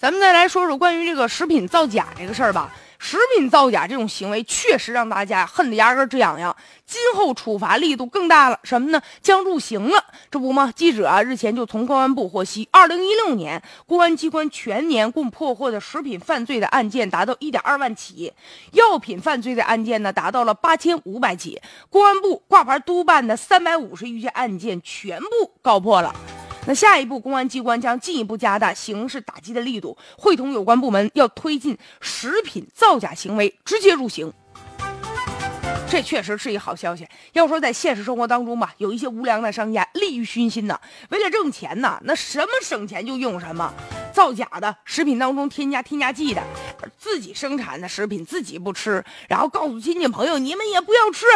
咱们再来说说关于这个食品造假这个事儿吧。食品造假这种行为确实让大家恨得牙根直痒痒，今后处罚力度更大了。什么呢？将入刑了。这不吗？记者啊日前就从公安部获悉，二零一六年公安机关全年共破获的食品犯罪的案件达到一点二万起，药品犯罪的案件呢达到了八千五百起，公安部挂牌督办的三百五十余件案件全部告破了。那下一步，公安机关将进一步加大刑事打击的力度，会同有关部门要推进食品造假行为直接入刑。这确实是一好消息。要说在现实生活当中吧，有一些无良的商家利欲熏心呐，为了挣钱呐，那什么省钱就用什么，造假的食品当中添加添加剂的，自己生产的食品自己不吃，然后告诉亲戚朋友你们也不要吃，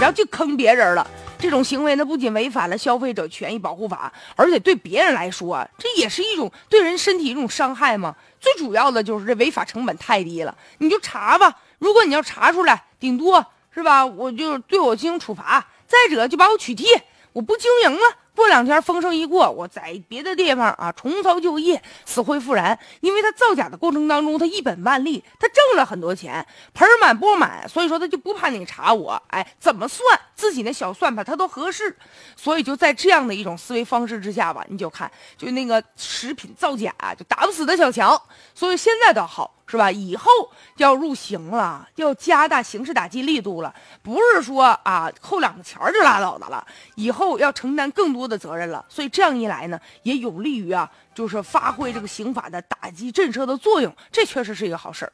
然后就坑别人了。这种行为呢，不仅违反了消费者权益保护法，而且对别人来说，这也是一种对人身体一种伤害嘛。最主要的就是这违法成本太低了，你就查吧。如果你要查出来，顶多是吧，我就对我进行处罚；再者就把我取缔，我不经营了。过两天风声一过，我在别的地方啊重操旧业，死灰复燃。因为他造假的过程当中，他一本万利，他挣了很多钱，盆满钵满，所以说他就不怕你查我。哎，怎么算自己那小算盘他都合适。所以就在这样的一种思维方式之下吧，你就看，就那个食品造假就打不死的小强。所以现在倒好。是吧？以后要入刑了，要加大刑事打击力度了，不是说啊扣两个钱儿就拉倒的了，以后要承担更多的责任了。所以这样一来呢，也有利于啊，就是发挥这个刑法的打击震慑的作用，这确实是一个好事儿。